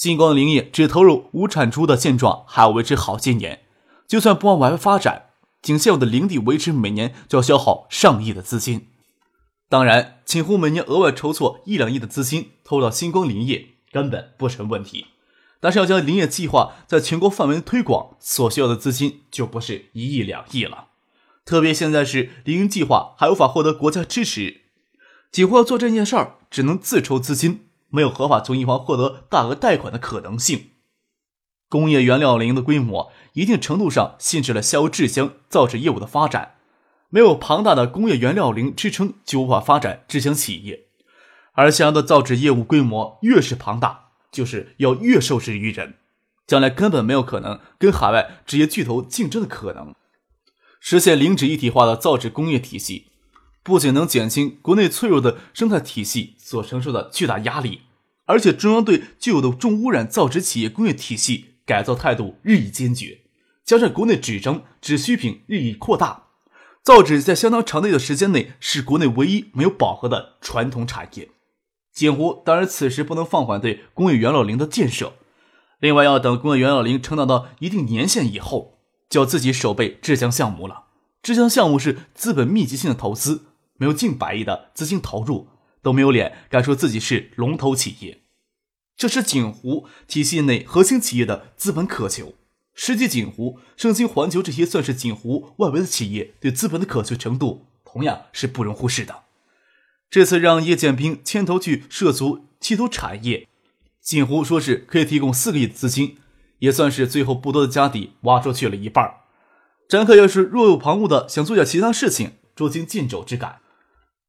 星光林业只投入无产出的现状还要维持好些年，就算不往外发展，仅现有的林地维持每年就要消耗上亿的资金。当然，锦湖每年额外筹措一两亿的资金投入到星光林业根本不成问题，但是要将林业计划在全国范围推广，所需要的资金就不是一亿两亿了。特别现在是林业计划还无法获得国家支持，几乎要做这件事儿，只能自筹资金。没有合法从银行获得大额贷款的可能性。工业原料林的规模一定程度上限制了下游制箱造纸业务的发展。没有庞大的工业原料林支撑，就无法发展制箱企业。而下游的造纸业务规模越是庞大，就是要越受制于人，将来根本没有可能跟海外纸业巨头竞争的可能。实现零纸一体化的造纸工业体系。不仅能减轻国内脆弱的生态体系所承受的巨大压力，而且中央对旧有的重污染造纸企业工业体系改造态度日益坚决。加上国内纸张、纸需品日益扩大，造纸在相当长的一段时间内是国内唯一没有饱和的传统产业。锦湖当然此时不能放缓对工业元老林的建设，另外要等工业元老林成长到一定年限以后，就要自己手备制浆项目了。制浆项目是资本密集性的投资。没有近百亿的资金投入，都没有脸敢说自己是龙头企业。这是锦湖体系内核心企业的资本渴求。实际锦湖、盛京环球这些算是锦湖外围的企业，对资本的渴求程度同样是不容忽视的。这次让叶剑兵牵头去涉足稀土产业，锦湖说是可以提供四个亿的资金，也算是最后不多的家底挖出去了一半。张克要是若有旁骛的想做点其他事情，捉襟见肘之感。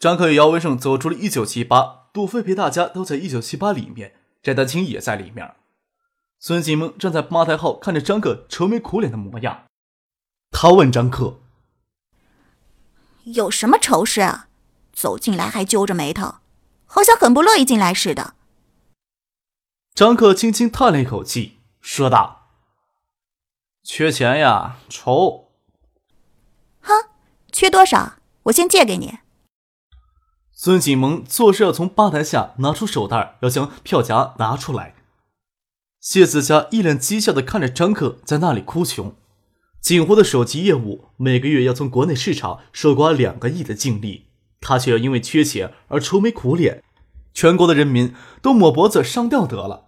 张克与姚文胜走出了一九七八，杜飞陪大家都在一九七八里面，翟丹青也在里面。孙锦萌站在吧台后，看着张克愁眉苦脸的模样，他问张克：“有什么愁事啊？走进来还揪着眉头，好像很不乐意进来似的。”张克轻轻叹了一口气，说道：“缺钱呀，愁。”“哼，缺多少？我先借给你。”孙锦萌做事要从吧台下拿出手袋，要将票夹拿出来。谢子佳一脸讥笑的看着张克在那里哭穷。锦湖的手机业务每个月要从国内市场收刮两个亿的净利，他却要因为缺钱而愁眉苦脸，全国的人民都抹脖子上吊得了。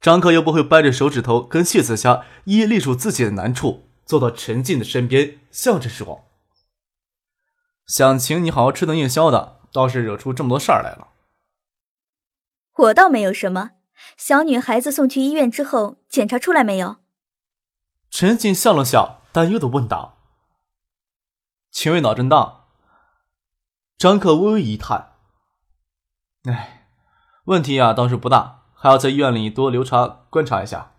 张克又不会掰着手指头跟谢子佳一一列出自己的难处，坐到陈静的身边，笑着说。想请你好好吃顿夜宵的，倒是惹出这么多事儿来了。我倒没有什么。小女孩子送去医院之后，检查出来没有？陈静笑了笑，担忧的问道：“轻微脑震荡。”张克微微一叹：“哎，问题啊倒是不大，还要在医院里多留查观察一下。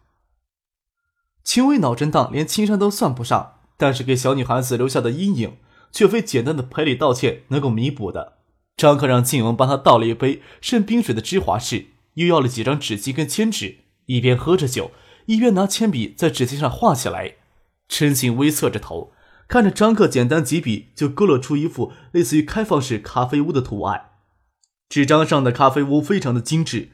轻微脑震荡连轻伤都算不上，但是给小女孩子留下的阴影。”却非简单的赔礼道歉能够弥补的。张克让静雯帮他倒了一杯渗冰水的芝华士，又要了几张纸巾跟铅纸，一边喝着酒，一边拿铅笔在纸巾上画起来。陈静微侧着头，看着张克简单几笔就勾勒出一幅类似于开放式咖啡屋的图案。纸张上的咖啡屋非常的精致，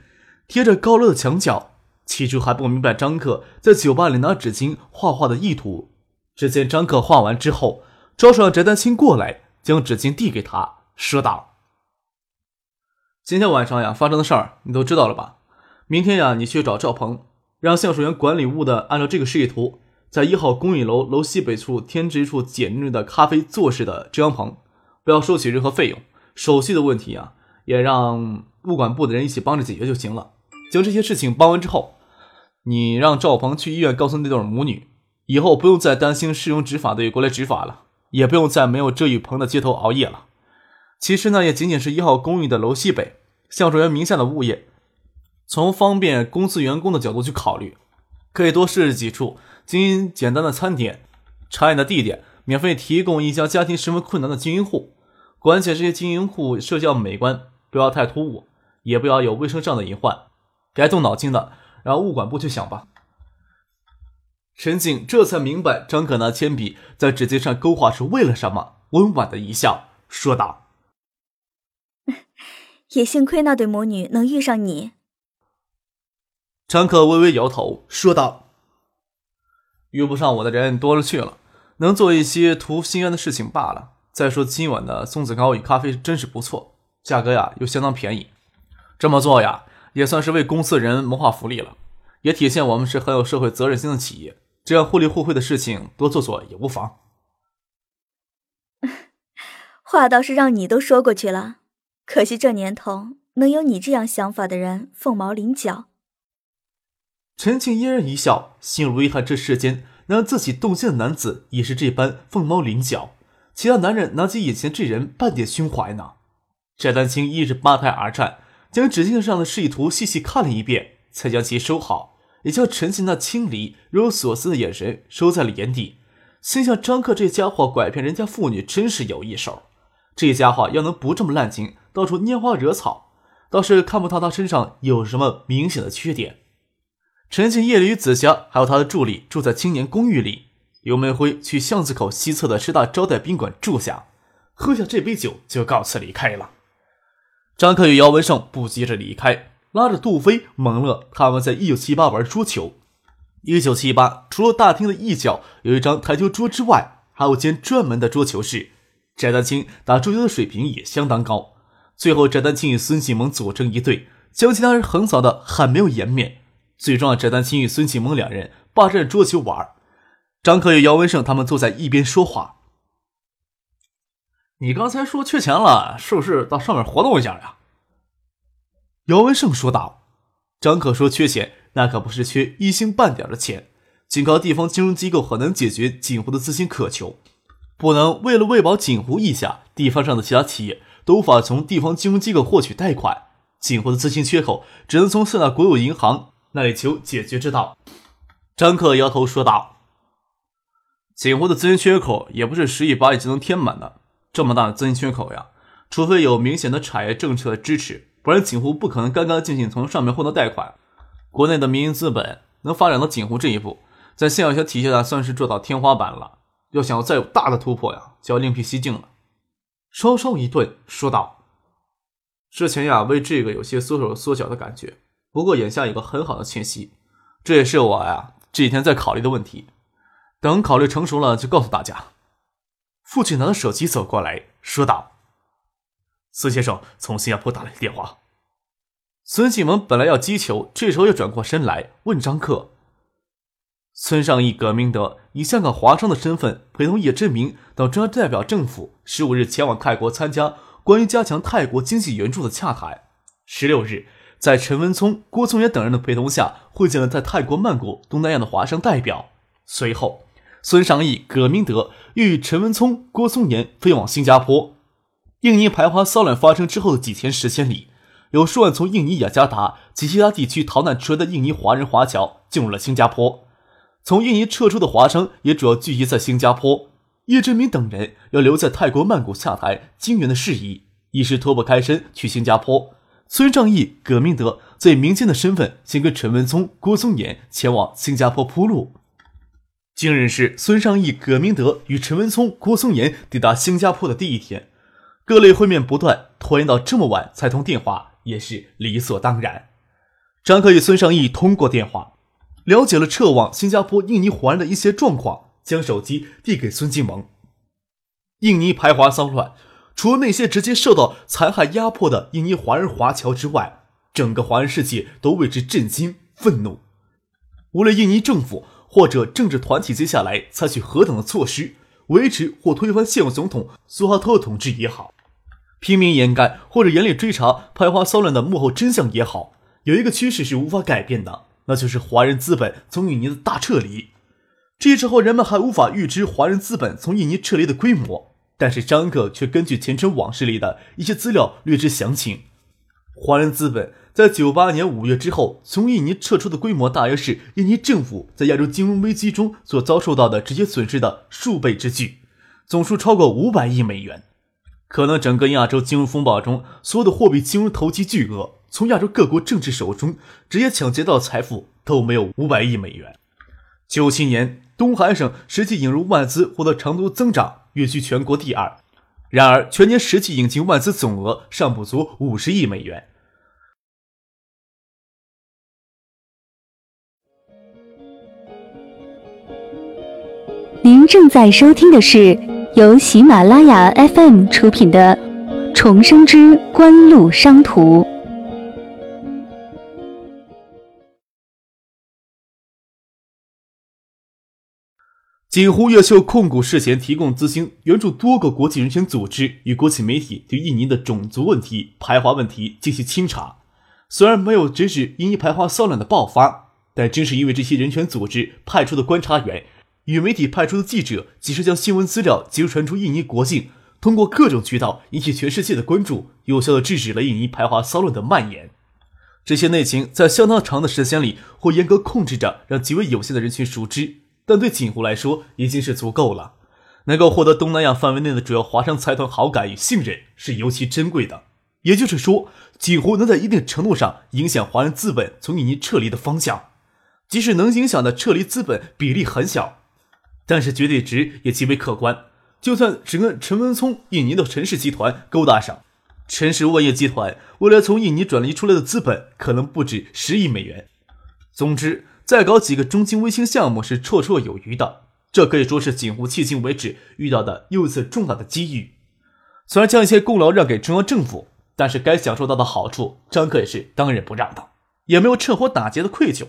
贴着高楼的墙角。起初还不明白张克在酒吧里拿纸巾画画的意图，只见张克画完之后。招手让翟丹青过来，将纸巾递给他，说道：“今天晚上呀，发生的事儿你都知道了吧？明天呀，你去找赵鹏，让橡树园管理物的按照这个示意图，在一号公寓楼楼西北处添置一处简略的咖啡坐式的遮阳棚，不要收取任何费用。手续的问题呀，也让物管部的人一起帮着解决就行了。将这些事情办完之后，你让赵鹏去医院告诉那对母女，以后不用再担心市容执法队过来执法了。”也不用在没有遮雨棚的街头熬夜了。其实呢也仅仅是一号公寓的楼西北橡树园名下的物业，从方便公司员工的角度去考虑，可以多设置几处经营简单的餐点，查验的地点免费提供一家家庭十分困难的经营户。关键这些经营户设计要美观，不要太突兀，也不要有卫生上的隐患。该动脑筋的，让物管部去想吧。陈静这才明白张可拿铅笔在纸巾上勾画是为了什么，温婉的一笑，说道：“ 也幸亏那对母女能遇上你。”张可微微摇头，说道：“遇不上我的人多了去了，能做一些图心安的事情罢了。再说今晚的松子糕与咖啡真是不错，价格呀又相当便宜，这么做呀也算是为公司人谋划福利了，也体现我们是很有社会责任心的企业。”这样互利互惠的事情多做做也无妨。话倒是让你都说过去了，可惜这年头能有你这样想法的人凤毛麟角。陈庆嫣然一笑，心如遗憾：这世间能让自己动心的男子也是这般凤毛麟角，其他男人哪及眼前这人半点胸怀呢？翟丹青一直八抬而站，将纸巾上的示意图细细看了一遍，才将其收好。也将陈庆那清离、若有所思的眼神收在了眼底，心想：张克这家伙拐骗人家妇女真是有一手。这家伙要能不这么滥情，到处拈花惹草，倒是看不到他身上有什么明显的缺点。陈庆夜里与紫霞还有他的助理住在青年公寓里，尤梅辉去巷子口西侧的师大招待宾馆住下，喝下这杯酒就告辞离开了。张克与姚文胜不急着离开。拉着杜飞、蒙乐，他们在一九七八玩桌球。一九七八，除了大厅的一角有一张台球桌之外，还有间专门的桌球室。翟丹青打桌球的水平也相当高。最后，翟丹青与孙启蒙组成一队，将其他人横扫的很没有颜面。最终，翟丹青与孙启蒙两人霸占桌球玩。张可与姚文胜他们坐在一边说话：“你刚才说缺钱了，是不是到上面活动一下呀？”姚文胜说道：“张可说缺钱，那可不是缺一星半点的钱，仅靠地方金融机构很难解决锦湖的资金渴求，不能为了喂饱锦湖一家，地方上的其他企业都无法从地方金融机构获取贷款，锦湖的资金缺口只能从四大国有银行那里求解决之道。”张可摇头说道：“锦湖的资金缺口也不是十亿八亿就能填满的，这么大的资金缺口呀，除非有明显的产业政策支持。”不然，锦湖不可能干干净净从上面获得贷款。国内的民营资本能发展到锦湖这一步，在现有些体系下算是做到天花板了。要想要再有大的突破呀，就要另辟蹊径了。稍稍一顿，说道：“之前呀，为这个有些缩手缩脚的感觉。不过眼下有个很好的信息，这也是我呀这几天在考虑的问题。等考虑成熟了，就告诉大家。”父亲拿着手机走过来说道。孙先生从新加坡打来的电话。孙继文本来要击球，这时候又转过身来问张克：“孙尚义、葛明德以香港华商的身份，陪同叶振明等中央代表政府，十五日前往泰国参加关于加强泰国经济援助的洽谈。十六日，在陈文聪、郭松元等人的陪同下，会见了在泰国曼谷、东南亚的华商代表。随后，孙尚义、葛明德又与陈文聪、郭松岩飞往新加坡。”印尼排华骚乱发生之后的几天时间里，有数万从印尼雅加达及其他地区逃难出来的印尼华人华侨进入了新加坡。从印尼撤出的华商也主要聚集在新加坡。叶振明等人要留在泰国曼谷洽谈金援的事宜，一时脱不开身去新加坡。孙尚义、葛明德则以民间的身份，先跟陈文聪、郭松岩前往新加坡铺路。今日是孙尚义、葛明德与陈文聪、郭松岩抵达新加坡的第一天。各类会面不断，拖延到这么晚才通电话也是理所当然。张克与孙尚义通过电话，了解了撤往新加坡印尼华人的一些状况，将手机递给孙金萌。印尼排华骚乱，除了那些直接受到残害压迫的印尼华人华侨之外，整个华人世界都为之震惊愤怒。无论印尼政府或者政治团体接下来采取何等的措施，维持或推翻现有总统苏哈托统治也好，拼命掩盖或者严厉追查排华骚乱的幕后真相也好，有一个趋势是无法改变的，那就是华人资本从印尼的大撤离。这时候人们还无法预知华人资本从印尼撤离的规模，但是张克却根据前尘往事里的一些资料略知详情。华人资本在九八年五月之后，从印尼撤出的规模大约是印尼政府在亚洲金融危机中所遭受到的直接损失的数倍之巨，总数超过五百亿美元。可能整个亚洲金融风暴中，所有的货币金融投机巨额从亚洲各国政治手中直接抢劫到的财富都没有五百亿美元。九七年，东海省实际引入外资获得长足增长，跃居全国第二。然而，全年实际引进外资总额尚不足五十亿美元。您正在收听的是由喜马拉雅 FM 出品的《重生之官路商途》。锦湖越秀控股事前提供资金援助多个国际人权组织与国际媒体，对印尼的种族问题、排华问题进行清查。虽然没有直指印尼排华骚乱的爆发，但正是因为这些人权组织派出的观察员。与媒体派出的记者及时将新闻资料及时传出印尼国境，通过各种渠道引起全世界的关注，有效的制止了印尼排华骚乱的蔓延。这些内情在相当长的时间里或严格控制着，让极为有限的人群熟知，但对锦湖来说已经是足够了。能够获得东南亚范围内的主要华商财团好感与信任是尤其珍贵的。也就是说，锦湖能在一定程度上影响华人资本从印尼撤离的方向，即使能影响的撤离资本比例很小。但是绝对值也极为可观，就算只跟陈文聪印尼的陈氏集团勾搭上，陈氏物业集团未来从印尼转移出来的资本可能不止十亿美元。总之，再搞几个中金微星项目是绰绰有余的。这可以说是锦湖迄今为止遇到的又一次重大的机遇。虽然将一些功劳让给中央政府，但是该享受到的好处，张克也是当仁不让的，也没有趁火打劫的愧疚。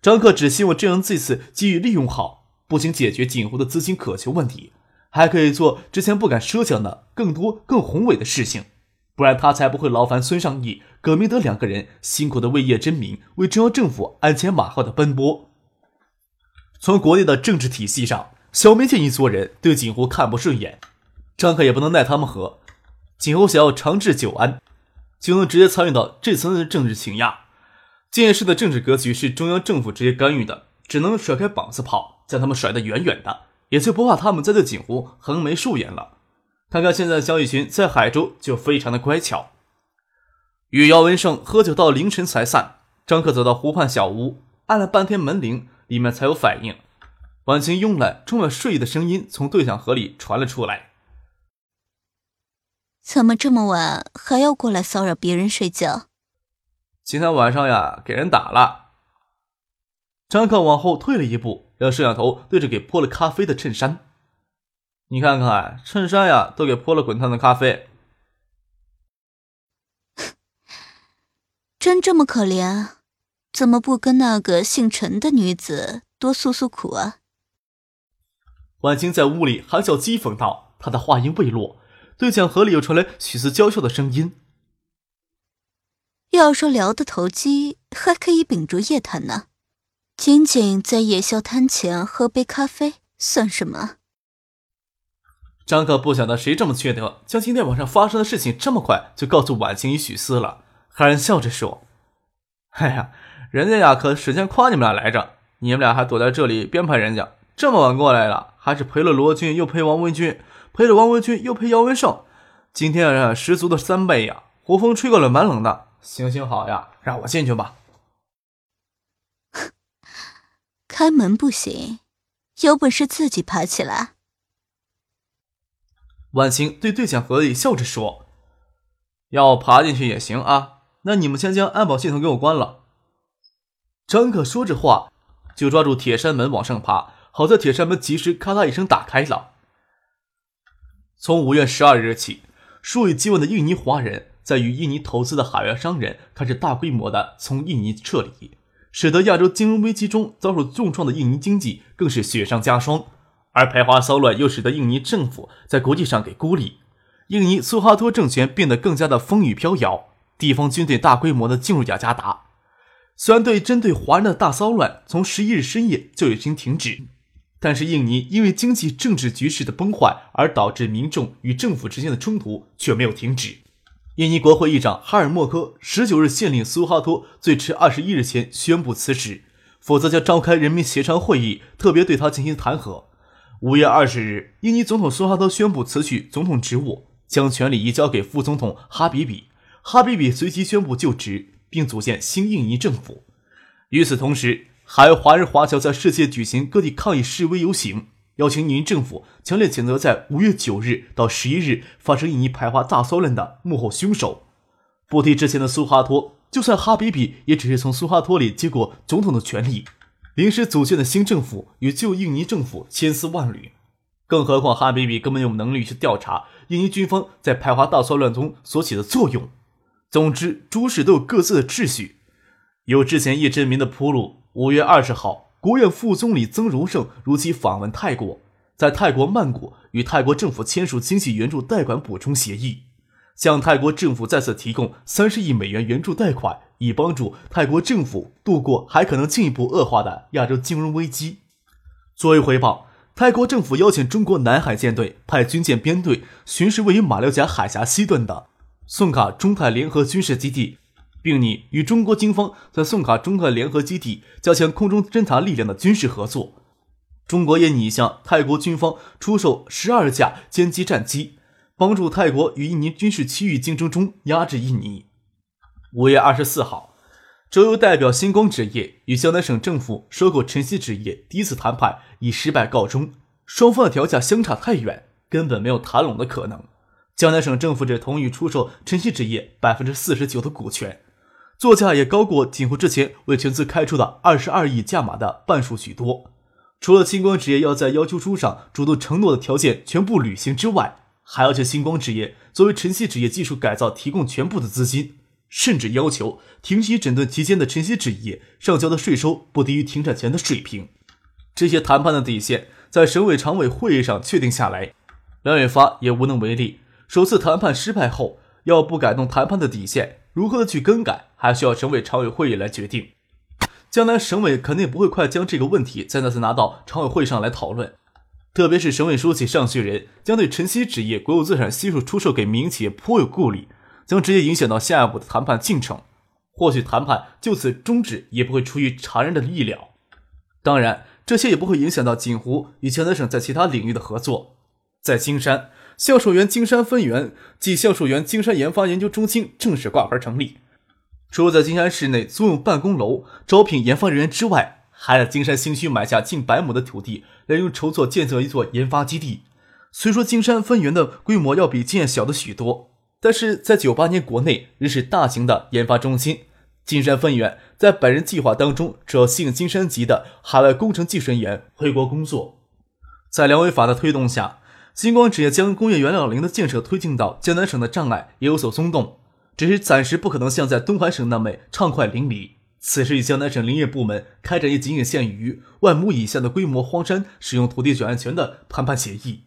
张克只希望这样这次机遇利用好。不仅解决锦湖的资金渴求问题，还可以做之前不敢设想的更多更宏伟的事情，不然他才不会劳烦孙尚义、葛明德两个人辛苦的为叶真明、为中央政府鞍前马后的奔波。从国内的政治体系上，小民建一撮人对锦湖看不顺眼，张克也不能奈他们何。锦湖想要长治久安，就能直接参与到这层的政治倾轧。建市的政治格局是中央政府直接干预的，只能甩开膀子跑。将他们甩得远远的，也就不怕他们在这锦湖横眉竖眼了。看看现在萧雨群在海州就非常的乖巧。与姚文胜喝酒到凌晨才散。张克走到湖畔小屋，按了半天门铃，里面才有反应。婉晴慵懒、充满睡意的声音从对讲盒里传了出来：“怎么这么晚还要过来骚扰别人睡觉？”今天晚上呀，给人打了。张克往后退了一步。让摄像头对着给泼了咖啡的衬衫，你看看衬衫呀，都给泼了滚烫的咖啡。真这么可怜？怎么不跟那个姓陈的女子多诉诉苦啊？婉清在屋里含笑讥讽道，她的话音未落，对讲盒里又传来许思娇笑的声音。要说聊得投机，还可以秉烛夜谈呢。仅仅在夜宵摊前喝杯咖啡算什么？张克不晓得谁这么缺德，将今天晚上发生的事情这么快就告诉婉晴与许思了，还笑着说：“哎呀，人家呀可使劲夸你们俩来着，你们俩还躲在这里编排人家，这么晚过来了，还是陪了罗军，又陪王文军，陪了王文军，又陪姚文胜，今天啊十足的三倍呀！胡风吹过来蛮冷的，行行好呀，让我进去吧。”开门不行，有本事自己爬起来。婉晴对对讲盒里笑着说：“要爬进去也行啊，那你们先将安保系统给我关了。”张可说着话，就抓住铁栅门往上爬。好在铁栅门及时咔啦一声打开了。从五月十二日起，数以千万的印尼华人在与印尼投资的海外商人开始大规模的从印尼撤离。使得亚洲金融危机中遭受重创的印尼经济更是雪上加霜，而排华骚乱又使得印尼政府在国际上给孤立，印尼苏哈托政权变得更加的风雨飘摇，地方军队大规模的进入雅加达。虽然对针对华人的大骚乱从十一日深夜就已经停止，但是印尼因为经济政治局势的崩坏而导致民众与政府之间的冲突却没有停止。印尼国会议长哈尔默科十九日限令苏哈托最迟二十一日前宣布辞职，否则将召开人民协商会议，特别对他进行弹劾。五月二十日，印尼总统苏哈托宣布辞去总统职务，将权力移交给副总统哈比比。哈比比随即宣布就职，并组建新印尼政府。与此同时，海外华人华侨在世界举行各地抗议示威游行。邀请印尼政府强烈谴责在五月九日到十一日发生印尼排华大骚乱的幕后凶手。不提之前的苏哈托，就算哈比比也只是从苏哈托里接过总统的权力，临时组建的新政府与旧印尼政府千丝万缕。更何况哈比比根本有能力去调查印尼军方在排华大骚乱中所起的作用。总之，诸事都有各自的秩序。有之前叶振民的铺路，五月二十号。国务院副总理曾荣盛如期访问泰国，在泰国曼谷与泰国政府签署经济援助贷款补充协议，向泰国政府再次提供三十亿美元援助贷款，以帮助泰国政府度过还可能进一步恶化的亚洲金融危机。作为回报，泰国政府邀请中国南海舰队派军舰编队巡视位于马六甲海峡西端的宋卡中泰联合军事基地。并拟与中国军方在宋卡中泰联合基地加强空中侦察力量的军事合作。中国也拟向泰国军方出售十二架歼击战机，帮助泰国与印尼军事区域竞争中压制印尼。五月二十四号，周游代表星光纸业与江南省政府收购晨曦纸业第一次谈判以失败告终，双方的调价相差太远，根本没有谈拢的可能。江南省政府只同意出售晨曦纸业百分之四十九的股权。作价也高过景湖之前为全资开出的二十二亿价码的半数许多。除了星光纸业要在要求书上主动承诺的条件全部履行之外，还要求星光纸业作为晨曦纸业技术改造提供全部的资金，甚至要求停息整顿期间的晨曦纸业上交的税收不低于停产前的水平。这些谈判的底线在省委常委会议上确定下来，梁远发也无能为力。首次谈判失败后，要不改动谈判的底线。如何的去更改，还需要省委常委会议来决定。江南省委肯定不会快将这个问题再次拿到常委会上来讨论，特别是省委书记尚学仁将对晨曦纸业国有资产悉数出售给民营企业颇有顾虑，将直接影响到下一步的谈判进程。或许谈判就此终止也不会出于常人的意料。当然，这些也不会影响到锦湖与江南省在其他领域的合作。在金山。销售员金山分园暨销售员金山研发研究中心正式挂牌成立。除了在金山市内租用办公楼招聘研发人员之外，还在金山新区买下近百亩的土地，来用筹措建设一座研发基地。虽说金山分园的规模要比建小的许多，但是在九八年国内仍是大型的研发中心。金山分园在本人计划当中，主要吸引金山级的海外工程技术人员回国工作。在梁伟法的推动下。星光纸业将工业原料林的建设推进到江南省的障碍也有所松动，只是暂时不可能像在东海省那么畅快淋漓。此时与江南省林业部门开展也仅仅限于万亩以下的规模荒山使用土地转让权的谈判协议，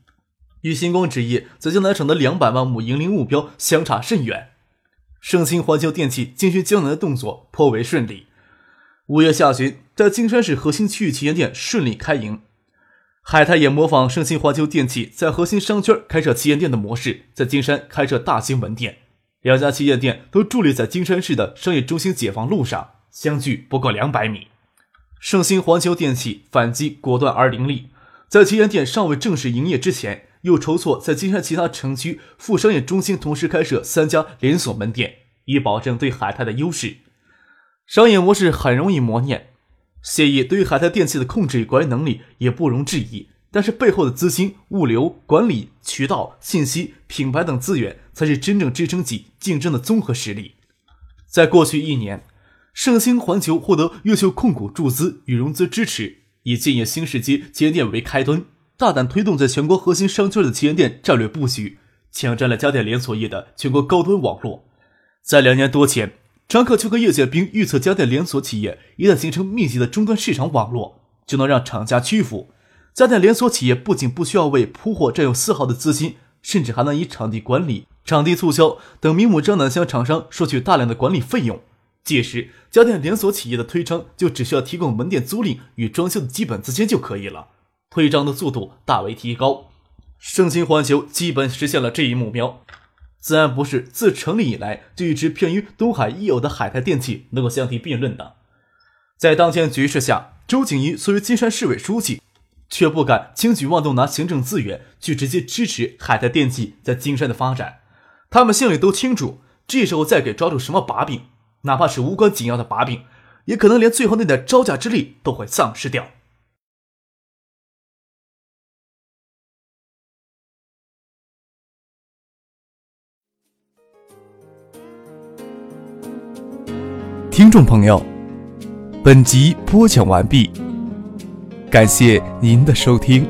与星光纸业在江南省的两百万亩营林目标相差甚远。盛兴环球电器进军江南的动作颇为顺利，五月下旬在金山市核心区域旗舰店顺利开营。海泰也模仿盛兴环球电器在核心商圈开设旗舰店的模式，在金山开设大型门店。两家旗舰店都伫立在金山市的商业中心解放路上，相距不过两百米。盛兴环球电器反击果断而凌厉，在旗舰店尚未正式营业之前，又筹措在金山其他城区副商业中心同时开设三家连锁门店，以保证对海泰的优势。商业模式很容易磨练。协议对于海泰电器的控制与管理能力也不容置疑，但是背后的资金、物流、管理、渠道、信息、品牌等资源才是真正支撑起竞争的综合实力。在过去一年，盛兴环球获得优秀控股注资与融资支持，以建业新世纪旗舰店为开端，大胆推动在全国核心商圈的旗舰店战略布局，抢占了家电连锁业的全国高端网络。在两年多前。张克秋和叶建兵预测，家电连锁企业一旦形成密集的终端市场网络，就能让厂家屈服。家电连锁企业不仅不需要为铺货占用丝毫的资金，甚至还能以场地管理、场地促销等明目张胆向厂商收取大量的管理费用。届时，家电连锁企业的推张就只需要提供门店租赁与装修的基本资金就可以了，推张的速度大为提高。盛兴环球基本实现了这一目标。自然不是自成立以来就一直偏于东海已有的海泰电器能够相提并论的。在当前局势下，周景怡作为金山市委书记，却不敢轻举妄动，拿行政资源去直接支持海泰电器在金山的发展。他们心里都清楚，这时候再给抓住什么把柄，哪怕是无关紧要的把柄，也可能连最后那点招架之力都会丧失掉。听众朋友，本集播讲完毕，感谢您的收听。